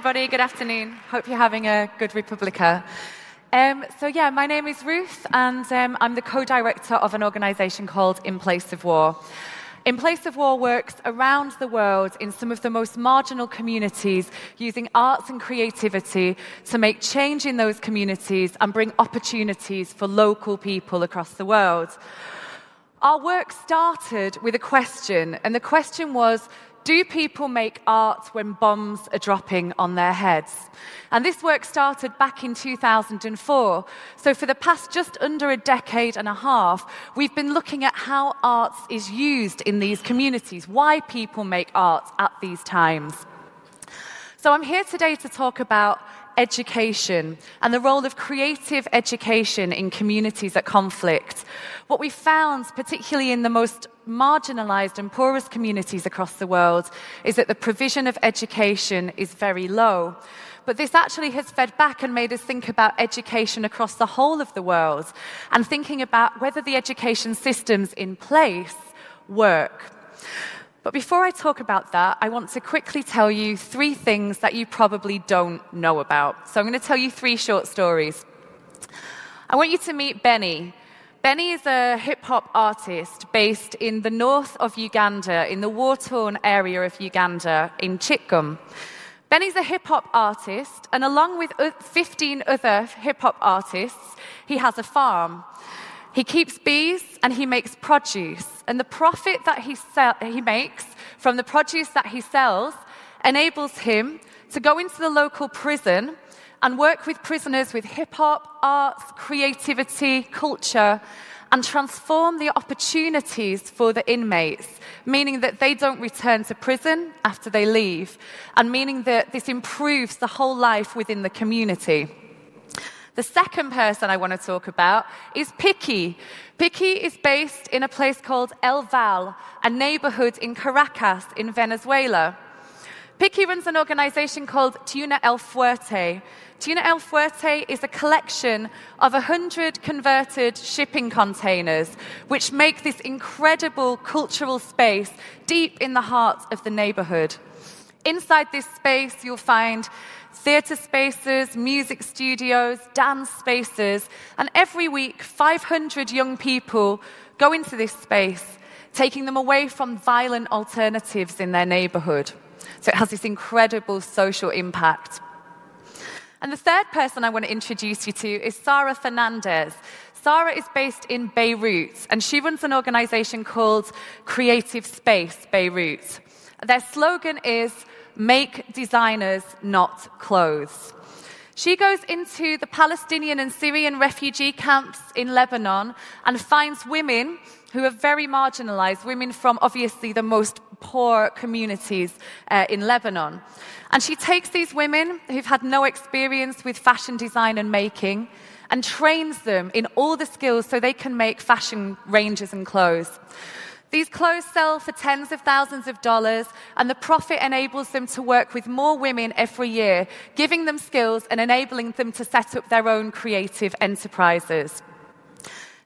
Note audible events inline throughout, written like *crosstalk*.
Everybody. Good afternoon. Hope you're having a good Republica. Um, so, yeah, my name is Ruth, and um, I'm the co director of an organization called In Place of War. In Place of War works around the world in some of the most marginal communities using arts and creativity to make change in those communities and bring opportunities for local people across the world. Our work started with a question, and the question was do people make art when bombs are dropping on their heads? And this work started back in 2004. So, for the past just under a decade and a half, we've been looking at how art is used in these communities, why people make art at these times. So, I'm here today to talk about education and the role of creative education in communities at conflict. What we found, particularly in the most marginalized and poorest communities across the world, is that the provision of education is very low. But this actually has fed back and made us think about education across the whole of the world and thinking about whether the education systems in place work. But before I talk about that, I want to quickly tell you three things that you probably don't know about. So I'm going to tell you three short stories. I want you to meet Benny. Benny is a hip hop artist based in the north of Uganda, in the war torn area of Uganda, in Kitgum. Benny's a hip hop artist, and along with 15 other hip hop artists, he has a farm. He keeps bees and he makes produce. And the profit that he, sell, he makes from the produce that he sells enables him to go into the local prison and work with prisoners with hip hop, arts, creativity, culture, and transform the opportunities for the inmates, meaning that they don't return to prison after they leave, and meaning that this improves the whole life within the community. The second person I want to talk about is Picky. Picky is based in a place called El Valle, a neighborhood in Caracas in Venezuela. Picky runs an organization called Tiuna El Fuerte. Tiuna El Fuerte is a collection of 100 converted shipping containers, which make this incredible cultural space deep in the heart of the neighborhood. Inside this space, you'll find theatre spaces, music studios, dance spaces, and every week 500 young people go into this space, taking them away from violent alternatives in their neighbourhood. So it has this incredible social impact. And the third person I want to introduce you to is Sarah Hermez. Sarah is based in Beirut, and she runs an organization called Creative Space Beirut. Their slogan is make designers, not clothes. She goes into the Palestinian and Syrian refugee camps in Lebanon and finds women who are very marginalized, women from obviously the most poor communities uh, in Lebanon. And she takes these women who've had no experience with fashion design and making and trains them in all the skills so they can make fashion ranges and clothes. These clothes sell for tens of thousands of dollars, and the profit enables them to work with more women every year, giving them skills and enabling them to set up their own creative enterprises.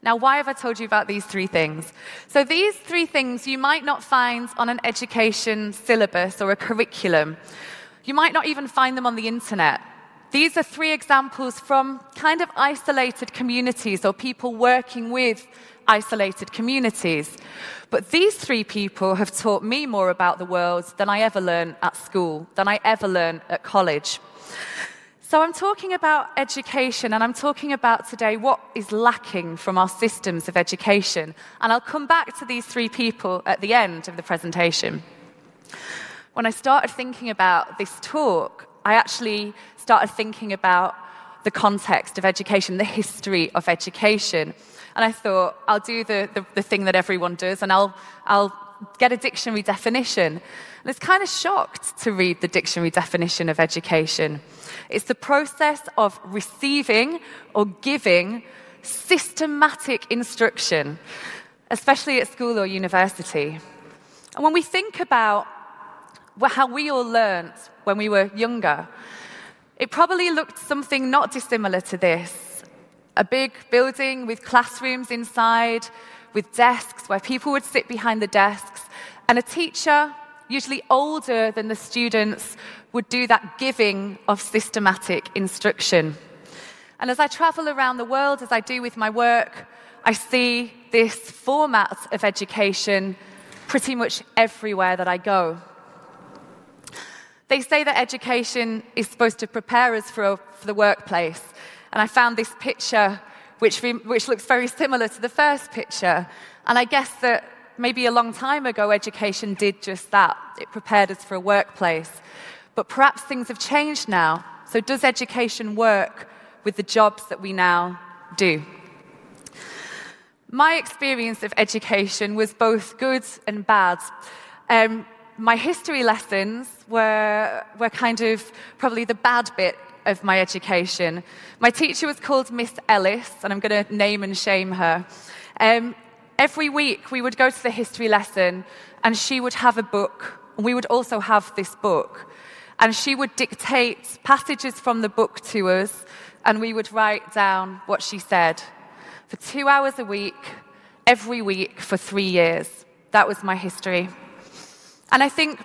Now, why have I told you about these three things? So, these three things you might not find on an education syllabus or a curriculum. You might not even find them on the internet. These are three examples from kind of isolated communities or people working with isolated communities. But these three people have taught me more about the world than I ever learned at school, than I ever learned at college. So I'm talking about education, and I'm talking about today what is lacking from our systems of education. And I'll come back to these three people at the end of the presentation. When I started thinking about this talk, I actually started thinking about the context of education, the history of education. And I thought, I'll do the, the, the thing that everyone does, and I'll, I'll get a dictionary definition. And it's kind of shocked to read the dictionary definition of education. It's the process of receiving or giving systematic instruction, especially at school or university. And when we think about how we all learned when we were younger, it probably looked something not dissimilar to this a big building with classrooms inside, with desks where people would sit behind the desks, and a teacher usually older than the students, would do that giving of systematic instruction. And as I travel around the world, as I do with my work, I see this format of education pretty much everywhere that I go. They say that education is supposed to prepare us for, for the workplace. And I found this picture, which, which looks very similar to the first picture. And I guess that maybe a long time ago, education did just that. It prepared us for a workplace. But perhaps things have changed now. So, does education work with the jobs that we now do? My experience of education was both good and bad. Um, my history lessons were, were kind of probably the bad bit of my education. My teacher was called Miss Ellis, and I'm going to name and shame her. Um, every week we would go to the history lesson, and she would have a book, and we would also have this book. And she would dictate passages from the book to us, and we would write down what she said for two hours a week, every week for three years. That was my history. And I think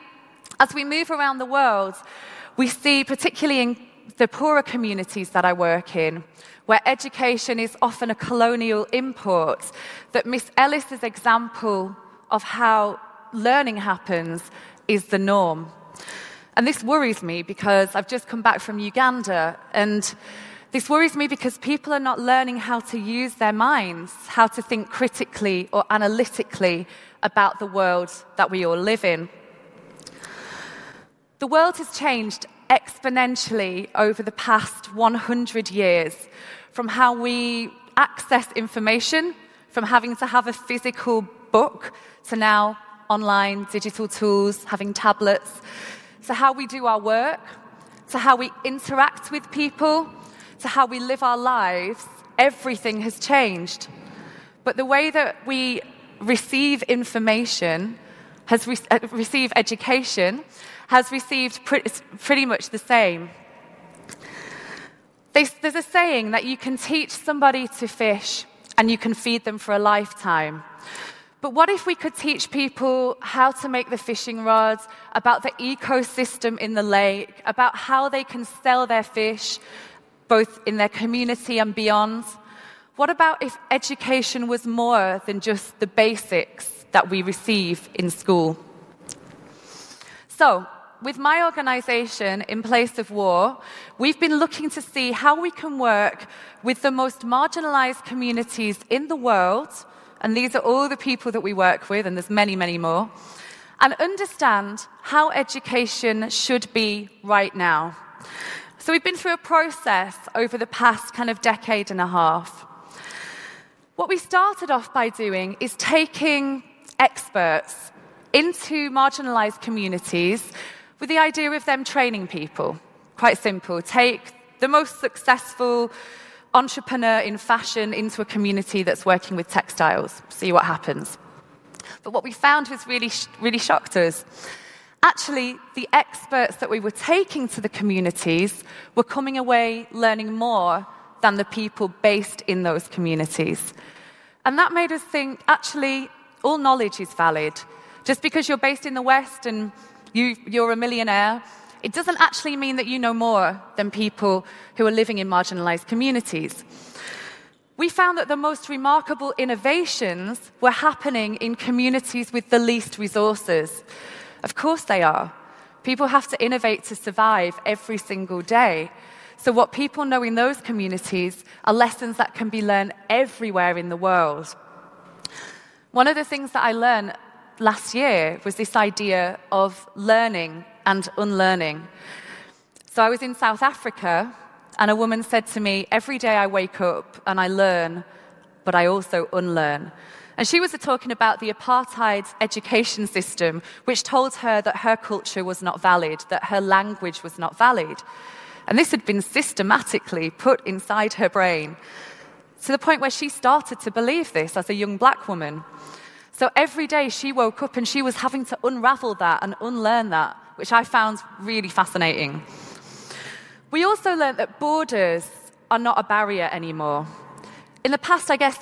as we move around the world, we see, particularly in the poorer communities that I work in, where education is often a colonial import, that Miss Ellis's example of how learning happens is the norm. And this worries me because I've just come back from Uganda and this worries me because people are not learning how to use their minds, how to think critically or analytically about the world that we all live in. The world has changed exponentially over the past 100 years from how we access information, from having to have a physical book, to now online digital tools, having tablets, to how we do our work, to how we interact with people, to how we live our lives, everything has changed. But the way that we receive information, has re- uh, receive education, has received pretty, pretty much the same. There's a saying that you can teach somebody to fish and you can feed them for a lifetime. But what if we could teach people how to make the fishing rods, about the ecosystem in the lake, about how they can sell their fish, both in their community and beyond? What about if education was more than just the basics that we receive in school? So, with my organization, In Place of War, we've been looking to see how we can work with the most marginalized communities in the world, and these are all the people that we work with, and there's many, many more, and understand how education should be right now. So we've been through a process over the past kind of decade and a half. What we started off by doing is taking experts into marginalized communities with the idea of them training people. Quite simple. Take the most successful entrepreneur in fashion into a community that's working with textiles, see what happens. But what we found was really, really shocked us actually, the experts that we were taking to the communities were coming away learning more than the people based in those communities. And that made us think actually, all knowledge is valid. Just because you're based in the West and you, you're a millionaire, it doesn't actually mean that you know more than people who are living in marginalized communities. We found that the most remarkable innovations were happening in communities with the least resources. Of course they are. People have to innovate to survive every single day. So, what people know in those communities are lessons that can be learned everywhere in the world. One of the things that I learned last year was this idea of learning and unlearning. So, I was in South Africa, and a woman said to me, Every day I wake up and I learn, but I also unlearn. And she was talking about the apartheid education system, which told her that her culture was not valid, that her language was not valid. And this had been systematically put inside her brain to the point where she started to believe this as a young black woman. So every day she woke up and she was having to unravel that and unlearn that, which I found really fascinating. We also learned that borders are not a barrier anymore. In the past, I guess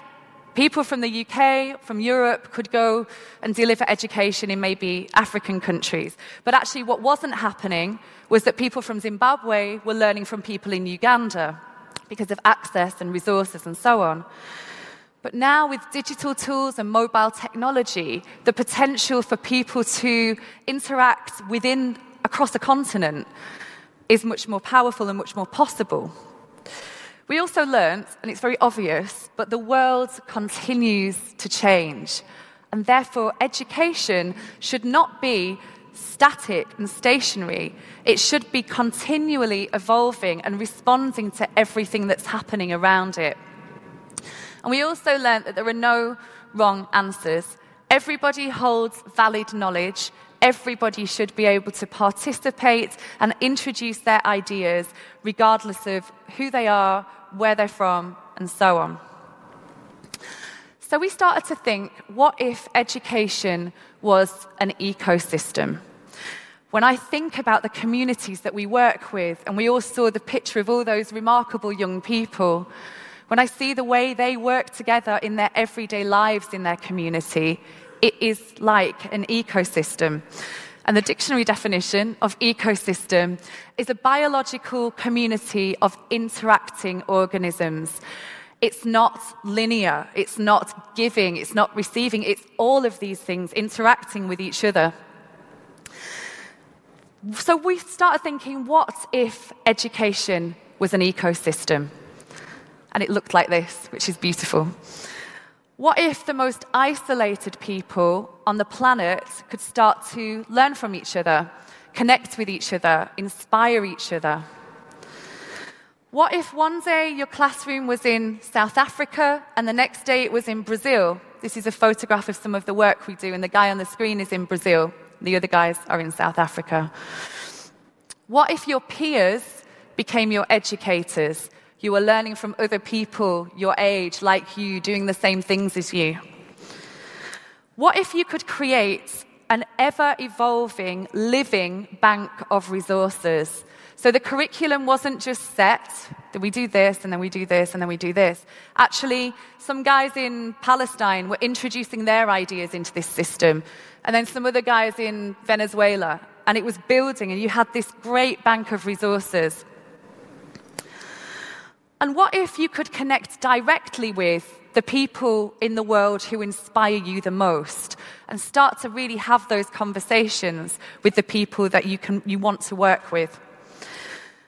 People from the UK, from Europe, could go and deliver education in maybe African countries. But actually, what wasn't happening was that people from Zimbabwe were learning from people in Uganda because of access and resources and so on. But now, with digital tools and mobile technology, the potential for people to interact within across a continent is much more powerful and much more possible. We also learned, and it's very obvious, but the world continues to change. And therefore, education should not be static and stationary. It should be continually evolving and responding to everything that's happening around it. And we also learned that there are no wrong answers. Everybody holds valid knowledge. Everybody should be able to participate and introduce their ideas, regardless of who they are, where they're from, and so on. So we started to think what if education was an ecosystem? When I think about the communities that we work with, and we all saw the picture of all those remarkable young people, when I see the way they work together in their everyday lives in their community, it is like an ecosystem. And the dictionary definition of ecosystem is a biological community of interacting organisms. It's not linear, it's not giving, it's not receiving, it's all of these things interacting with each other. So we started thinking what if education was an ecosystem? And it looked like this, which is beautiful. What if the most isolated people on the planet could start to learn from each other, connect with each other, inspire each other? What if one day your classroom was in South Africa and the next day it was in Brazil? This is a photograph of some of the work we do, and the guy on the screen is in Brazil. The other guys are in South Africa. What if your peers became your educators you were learning from other people your age, like you, doing the same things as you. What if you could create an ever evolving, living bank of resources? So the curriculum wasn't just set that we do this and then we do this and then we do this. Actually, some guys in Palestine were introducing their ideas into this system, and then some other guys in Venezuela, and it was building, and you had this great bank of resources. And what if you could connect directly with the people in the world who inspire you the most and start to really have those conversations with the people that you, can, you want to work with?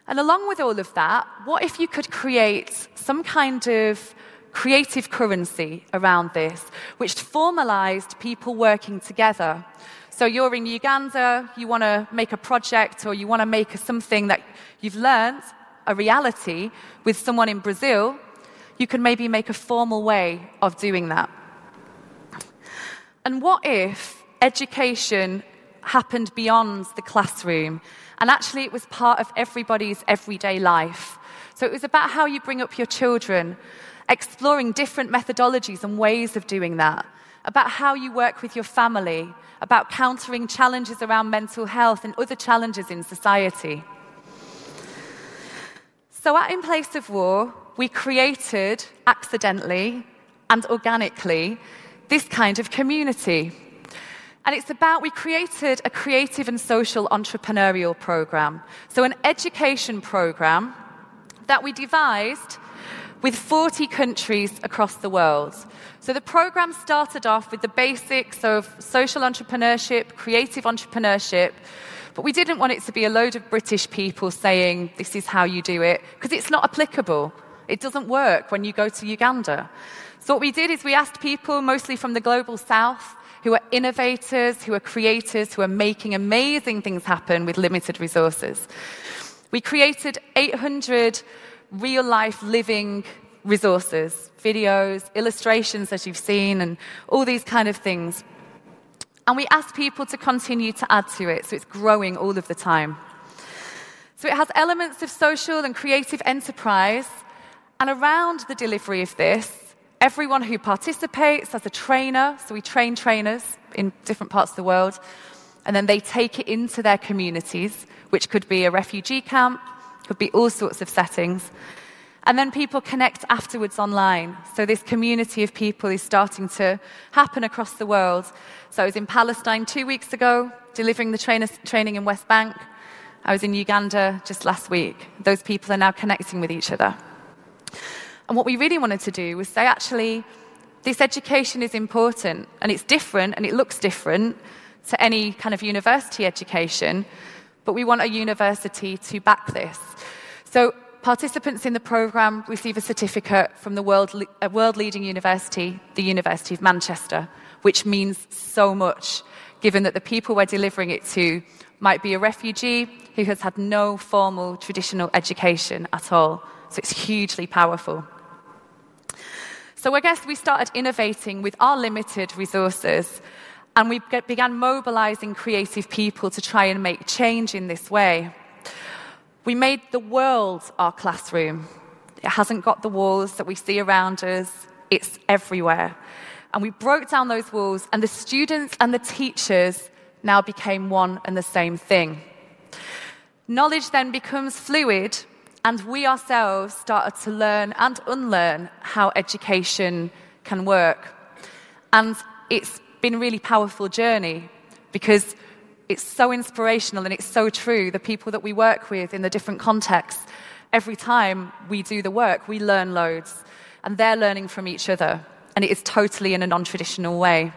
And along with all of that, what if you could create some kind of creative currency around this, which formalized people working together? So you're in Uganda, you want to make a project or you want to make something that you've learned a reality with someone in Brazil, you can maybe make a formal way of doing that. And what if education happened beyond the classroom and actually it was part of everybody's everyday life? So it was about how you bring up your children, exploring different methodologies and ways of doing that, about how you work with your family, about countering challenges around mental health and other challenges in society. So, at In Place of War, we created accidentally and organically this kind of community. And it's about, we created a creative and social entrepreneurial program. So, an education program that we devised with 40 countries across the world. So, the program started off with the basics of social entrepreneurship, creative entrepreneurship but we didn't want it to be a load of British people saying, this is how you do it, because it's not applicable. It doesn't work when you go to Uganda. So, what we did is we asked people, mostly from the global south, who are innovators, who are creators, who are making amazing things happen with limited resources. We created 800 real life living resources, videos, illustrations, as you've seen, and all these kind of things. And we ask people to continue to add to it, so it's growing all of the time. So it has elements of social and creative enterprise. And around the delivery of this, everyone who participates as a trainer, so we train trainers in different parts of the world, and then they take it into their communities, which could be a refugee camp, could be all sorts of settings. And then people connect afterwards online. So this community of people is starting to happen across the world. So I was in Palestine two weeks ago, delivering the training in West Bank. I was in Uganda just last week. Those people are now connecting with each other. And what we really wanted to do was say, actually, this education is important and it's different and it looks different to any kind of university education, but we want a university to back this. So participants in the programme receive a certificate from the world, a uh, world leading university, the University of Manchester, which means so much, given that the people we're delivering it to might be a refugee who has had no formal traditional education at all. So it's hugely powerful. So I guess we started innovating with our limited resources and we began mobilizing creative people to try and make change in this way. We made the world our classroom. It hasn't got the walls that we see around us, it's everywhere. And we broke down those walls, and the students and the teachers now became one and the same thing. Knowledge then becomes fluid, and we ourselves started to learn and unlearn how education can work. And it's been a really powerful journey because it's so inspirational and it's so true. The people that we work with in the different contexts, every time we do the work, we learn loads, and they're learning from each other. And it is totally in a non traditional way.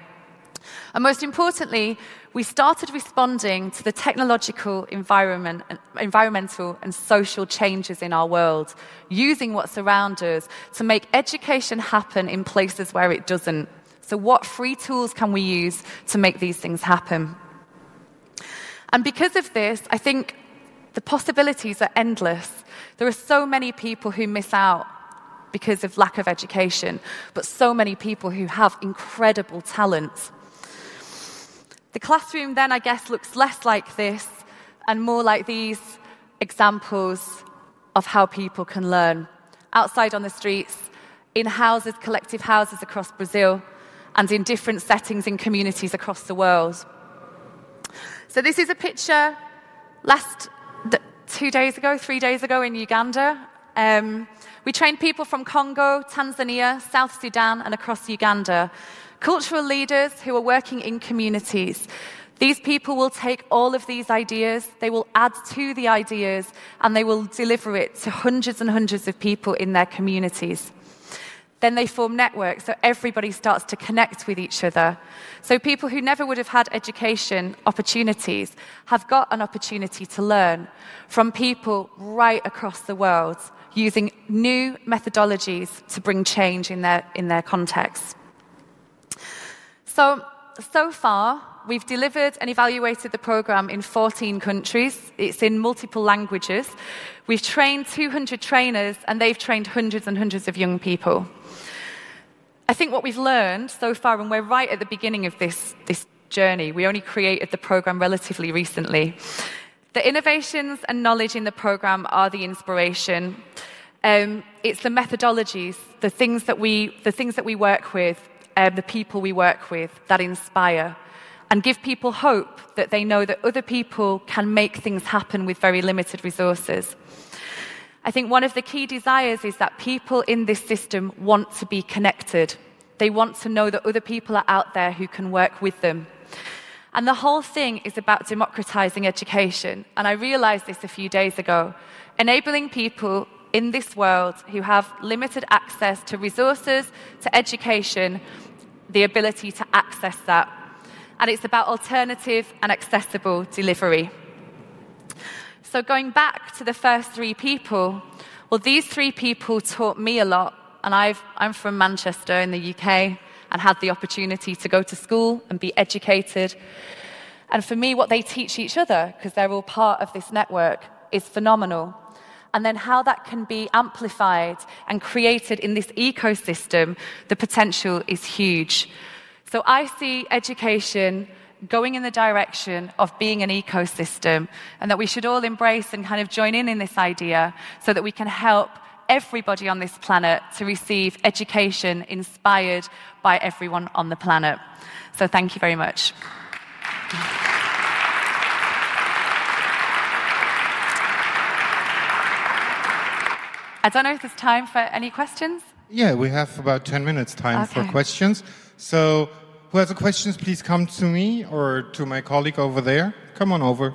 And most importantly, we started responding to the technological environment, environmental and social changes in our world, using what's around us to make education happen in places where it doesn't. So, what free tools can we use to make these things happen? And because of this, I think the possibilities are endless. There are so many people who miss out because of lack of education, but so many people who have incredible talent. The classroom then, I guess, looks less like this and more like these examples of how people can learn. Outside on the streets, in houses, collective houses across Brazil, and in different settings in communities across the world. So, this is a picture last two days ago, three days ago in Uganda. Um, we trained people from Congo, Tanzania, South Sudan, and across Uganda. Cultural leaders who are working in communities. These people will take all of these ideas, they will add to the ideas, and they will deliver it to hundreds and hundreds of people in their communities. Then they form networks, so everybody starts to connect with each other. So people who never would have had education opportunities have got an opportunity to learn from people right across the world using new methodologies to bring change in their, in their context. So, so far, we've delivered and evaluated the program in 14 countries. It's in multiple languages. We've trained 200 trainers, and they've trained hundreds and hundreds of young people. I think what we've learned so far, and we're right at the beginning of this, this journey, we only created the program relatively recently. The innovations and knowledge in the program are the inspiration. Um, it's the methodologies, the things that we, the things that we work with, um, the people we work with that inspire and give people hope that they know that other people can make things happen with very limited resources. I think one of the key desires is that people in this system want to be connected. They want to know that other people are out there who can work with them. And the whole thing is about democratizing education. And I realized this a few days ago. Enabling people in this world who have limited access to resources, to education, the ability to access that. And it's about alternative and accessible delivery. So, going back to the first three people, well, these three people taught me a lot. And i am from Manchester in the UK and had the opportunity to go to school and be educated. And for me, what they teach each other, because they're all part of this network, is phenomenal. And then how that can be amplified and created in this ecosystem, the potential is huge. So I see education going in the direction of being an ecosystem and that we should all embrace and kind of join in in this idea so that we can help everybody on this planet to receive education inspired by everyone on the planet. So thank you very much. I don't know if there's time for any questions. Yeah, we have about 10 minutes time for questions. So, who has a questions, please come to me or to my colleague over there. Come on over.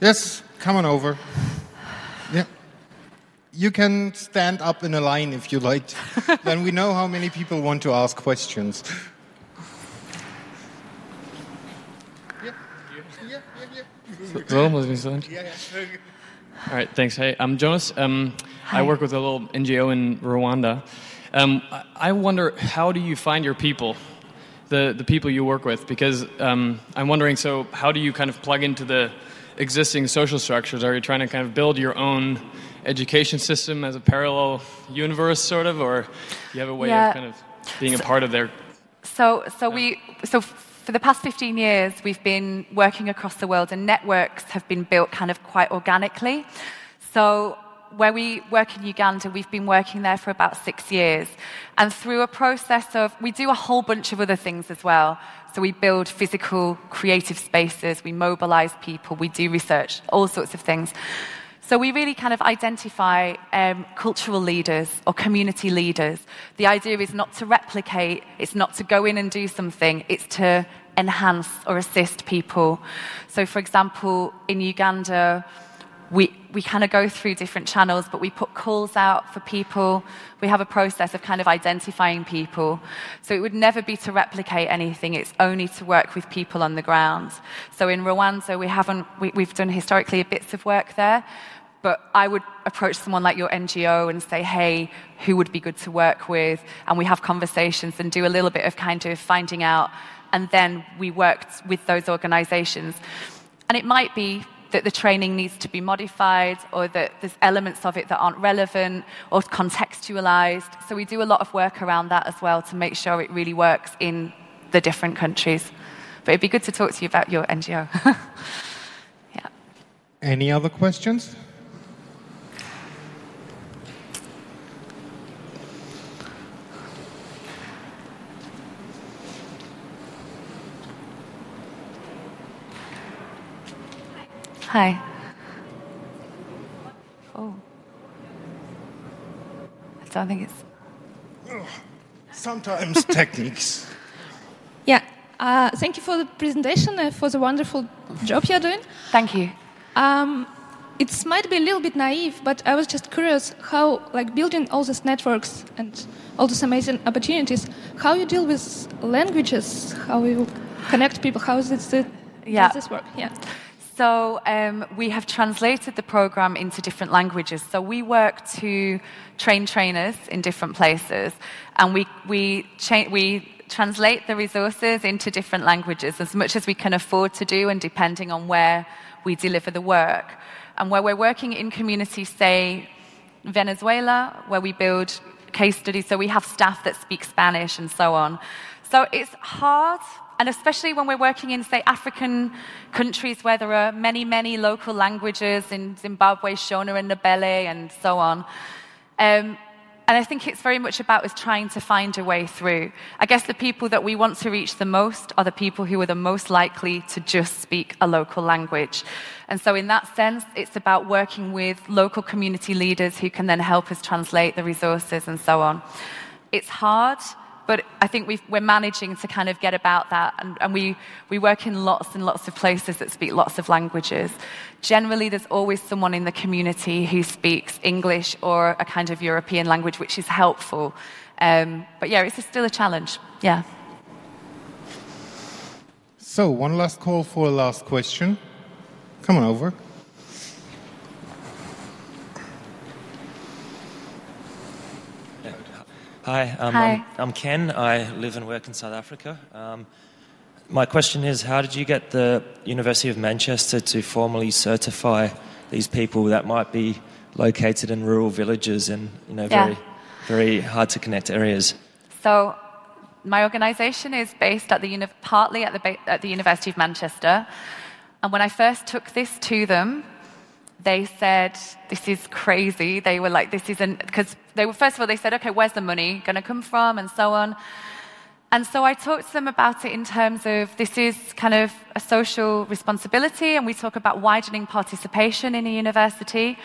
Yes, come on over. Yeah. You can stand up in a line if you like. *laughs* then we know how many people want to ask questions. Yeah, yeah, yeah, yeah. Zo, moet ik niet yeah, yeah. All right, thanks. Hey, I'm Jonas. Um, I work with a little NGO in Rwanda. Um, I wonder, how do you find your people, the, the people you work with? Because um, I'm wondering, so how do you kind of plug into the existing social structures? Are you trying to kind of build your own education system as a parallel universe, sort of, or you have a way Yeah. of kind of being a part of their So, so we, so for the past 15 years, we've been working across the world, and networks have been built kind of quite organically. So, where we work in Uganda, we've been working there for about six years, and through a process of, we do a whole bunch of other things as well. So we build physical, creative spaces, we mobilize people, we do research, all sorts of things. So we really kind of identify um, cultural leaders or community leaders. The idea is not to replicate, it's not to go in and do something, it's to enhance or assist people. So, for example, in Uganda, we, we kind of go through different channels, but we put calls out for people. We have a process of kind of identifying people. So it would never be to replicate anything, it's only to work with people on the ground. So in Rwanda, we haven't, we, we've done historically bits of work there, but I would approach someone like your NGO and say, hey, who would be good to work with? And we have conversations and do a little bit of kind of finding out. And then we worked with those organizations. And it might be that the training needs to be modified or that there's elements of it that aren't relevant or contextualized. So we do a lot of work around that as well to make sure it really works in the different countries. But it'd be good to talk to you about your NGO. *laughs* yeah. Any other questions? Hi. Oh. I don't think it's. Sometimes *laughs* techniques. Yeah, uh, thank you for the presentation, uh, for the wonderful job you're doing. Thank you. Um, it might be a little bit naive, but I was just curious how, like, building all these networks and all these amazing opportunities, how you deal with languages, how you connect people, how is it, Yeah. does this work? Yeah. So um, we have translated the program into different languages. So we work to train trainers in different places, and we we cha- we translate the resources into different languages as much as we can afford to do, and depending on where we deliver the work. And where we're working in communities, say Venezuela, where we build case studies, so we have staff that speak Spanish and so on. So it's hard, and especially when we're working in, say, African countries where there are many, many local languages in Zimbabwe, Shona and Ndebele, and so on. Um, and I think it's very much about us trying to find a way through. I guess the people that we want to reach the most are the people who are the most likely to just speak a local language. And so, in that sense, it's about working with local community leaders who can then help us translate the resources and so on. It's hard, but I think we've, we're managing to kind of get about that. And, and we, we work in lots and lots of places that speak lots of languages. Generally, there's always someone in the community who speaks English or a kind of European language, which is helpful. Um, but yeah, it's still a challenge. Yeah. So, one last call for a last question. Come on over. Hi, um, Hi. I'm, I'm Ken. I live and work in South Africa. Um, my question is how did you get the University of Manchester to formally certify these people that might be located in rural villages and you know, Yeah. very, very hard to connect areas? So, my organisation is based at the uni- partly at the, ba- at the University of Manchester. And when I first took this to them, they said, This is crazy. They were like, This isn't, because they were, first of all, they said, Okay, where's the money going to come from? And so on. And so I talked to them about it in terms of this is kind of a social responsibility, and we talk about widening participation in a university.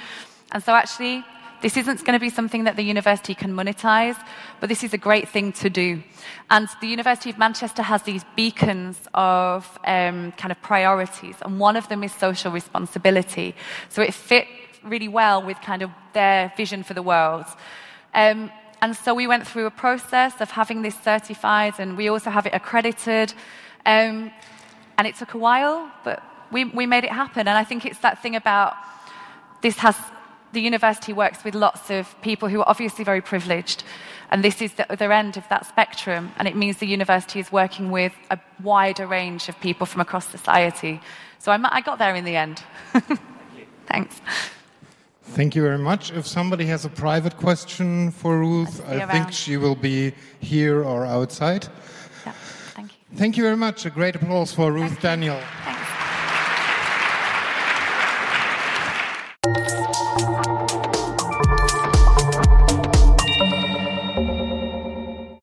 And so actually, this isn't going to be something that the university can monetize, but this is a great thing to do. And the University of Manchester has these beacons of um, kind of priorities, and one of them is social responsibility. So it fit really well with kind of their vision for the world. Um, and so we went through a process of having this certified, and we also have it accredited. Um, and it took a while, but we, we made it happen. And I think it's that thing about this has the university works with lots of people who are obviously very privileged, and this is the other end of that spectrum. And it means the university is working with a wider range of people from across society. So I'm, i got there in the end. *laughs* Thanks. Thank you very much. If somebody has a private question for Ruth, I around. think she will be here or outside. Yeah, thank you. Thank you very much. A great applause for Ruth Daniel. Thanks.